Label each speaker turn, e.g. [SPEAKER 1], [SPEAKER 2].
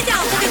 [SPEAKER 1] it down